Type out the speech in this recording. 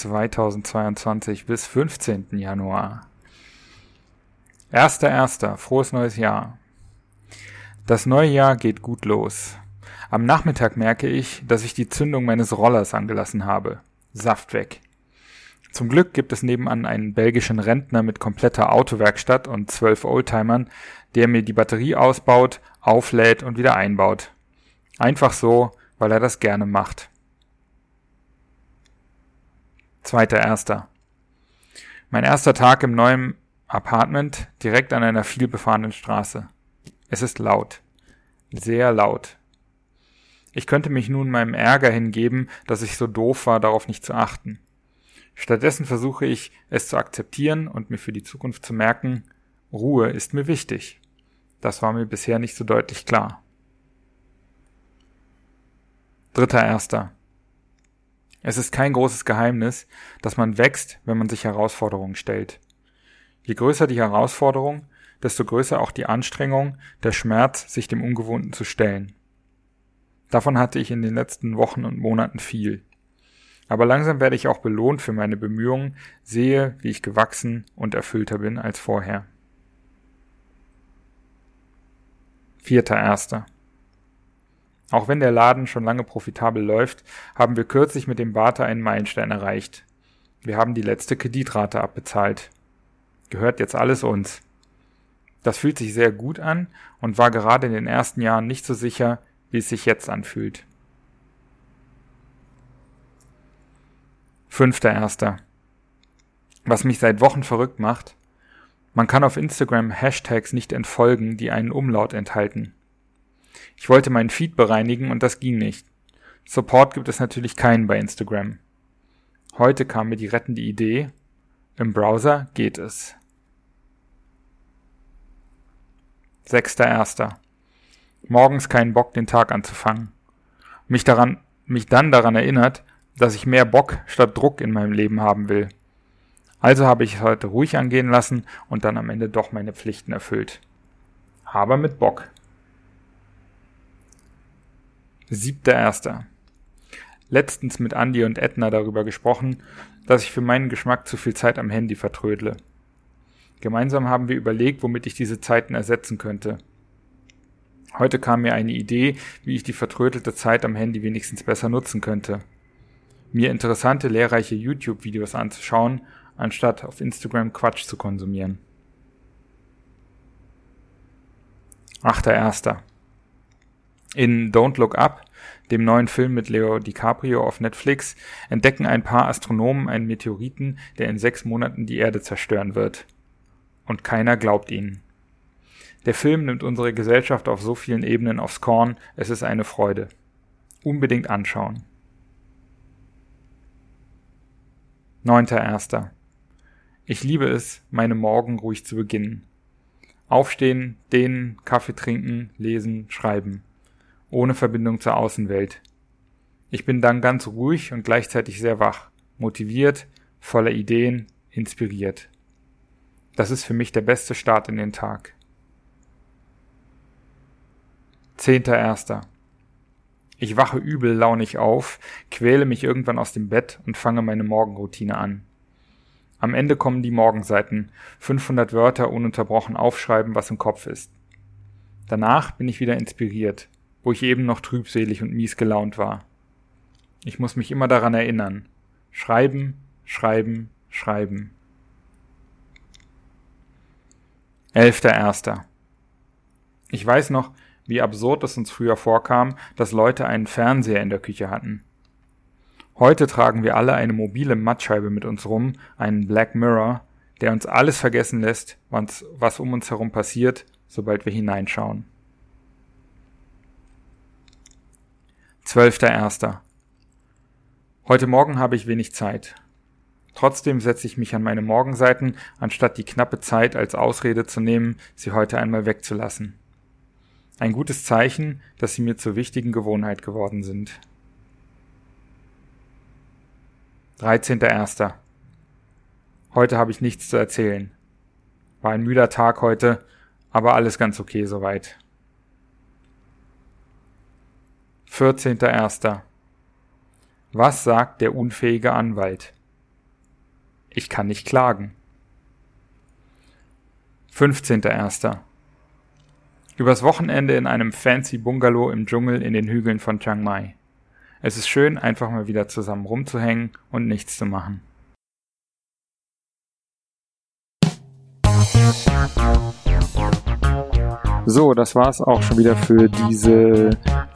2022 bis 15. Januar. Erster, erster, frohes neues Jahr. Das neue Jahr geht gut los. Am Nachmittag merke ich, dass ich die Zündung meines Rollers angelassen habe. Saft weg. Zum Glück gibt es nebenan einen belgischen Rentner mit kompletter Autowerkstatt und zwölf Oldtimern, der mir die Batterie ausbaut, auflädt und wieder einbaut. Einfach so, weil er das gerne macht. Zweiter erster. Mein erster Tag im neuen Apartment direkt an einer vielbefahrenen Straße. Es ist laut. Sehr laut. Ich könnte mich nun meinem Ärger hingeben, dass ich so doof war, darauf nicht zu achten. Stattdessen versuche ich, es zu akzeptieren und mir für die Zukunft zu merken, Ruhe ist mir wichtig. Das war mir bisher nicht so deutlich klar. Dritter Erster. Es ist kein großes Geheimnis, dass man wächst, wenn man sich Herausforderungen stellt. Je größer die Herausforderung, desto größer auch die Anstrengung, der Schmerz, sich dem Ungewohnten zu stellen. Davon hatte ich in den letzten Wochen und Monaten viel. Aber langsam werde ich auch belohnt für meine Bemühungen, sehe, wie ich gewachsen und erfüllter bin als vorher. Vierter Erster. Auch wenn der Laden schon lange profitabel läuft, haben wir kürzlich mit dem Barte einen Meilenstein erreicht. Wir haben die letzte Kreditrate abbezahlt gehört jetzt alles uns. Das fühlt sich sehr gut an und war gerade in den ersten Jahren nicht so sicher, wie es sich jetzt anfühlt. Fünfter Erster. Was mich seit Wochen verrückt macht, man kann auf Instagram Hashtags nicht entfolgen, die einen Umlaut enthalten. Ich wollte meinen Feed bereinigen und das ging nicht. Support gibt es natürlich keinen bei Instagram. Heute kam mir die rettende Idee, im Browser geht es. Sechster Erster. Morgens keinen Bock, den Tag anzufangen. Mich daran, mich dann daran erinnert, dass ich mehr Bock statt Druck in meinem Leben haben will. Also habe ich es heute ruhig angehen lassen und dann am Ende doch meine Pflichten erfüllt. Aber mit Bock. Siebter Erster. Letztens mit Andy und Edna darüber gesprochen, dass ich für meinen Geschmack zu viel Zeit am Handy vertrödle. Gemeinsam haben wir überlegt, womit ich diese Zeiten ersetzen könnte. Heute kam mir eine Idee, wie ich die vertrödelte Zeit am Handy wenigstens besser nutzen könnte. Mir interessante, lehrreiche YouTube-Videos anzuschauen, anstatt auf Instagram Quatsch zu konsumieren. Achter Erster. In Don't Look Up dem neuen Film mit Leo DiCaprio auf Netflix, entdecken ein paar Astronomen einen Meteoriten, der in sechs Monaten die Erde zerstören wird. Und keiner glaubt ihnen. Der Film nimmt unsere Gesellschaft auf so vielen Ebenen aufs Korn, es ist eine Freude. Unbedingt anschauen. Neunter Erster. Ich liebe es, meine Morgen ruhig zu beginnen. Aufstehen, dehnen, Kaffee trinken, lesen, schreiben ohne Verbindung zur Außenwelt. Ich bin dann ganz ruhig und gleichzeitig sehr wach, motiviert, voller Ideen, inspiriert. Das ist für mich der beste Start in den Tag. Zehnter Erster. Ich wache übel launig auf, quäle mich irgendwann aus dem Bett und fange meine Morgenroutine an. Am Ende kommen die Morgenseiten, 500 Wörter ununterbrochen aufschreiben, was im Kopf ist. Danach bin ich wieder inspiriert, wo ich eben noch trübselig und mies gelaunt war. Ich muss mich immer daran erinnern. Schreiben, schreiben, schreiben. Elfter Erster. Ich weiß noch, wie absurd es uns früher vorkam, dass Leute einen Fernseher in der Küche hatten. Heute tragen wir alle eine mobile Mattscheibe mit uns rum, einen Black Mirror, der uns alles vergessen lässt, was, was um uns herum passiert, sobald wir hineinschauen. Zwölfter Erster. Heute Morgen habe ich wenig Zeit. Trotzdem setze ich mich an meine Morgenseiten, anstatt die knappe Zeit als Ausrede zu nehmen, sie heute einmal wegzulassen. Ein gutes Zeichen, dass sie mir zur wichtigen Gewohnheit geworden sind. 13.01. Heute habe ich nichts zu erzählen. War ein müder Tag heute, aber alles ganz okay soweit. 14.01. Was sagt der unfähige Anwalt? Ich kann nicht klagen. 15.01. Übers Wochenende in einem fancy Bungalow im Dschungel in den Hügeln von Chiang Mai. Es ist schön, einfach mal wieder zusammen rumzuhängen und nichts zu machen. So, das war's auch schon wieder für diese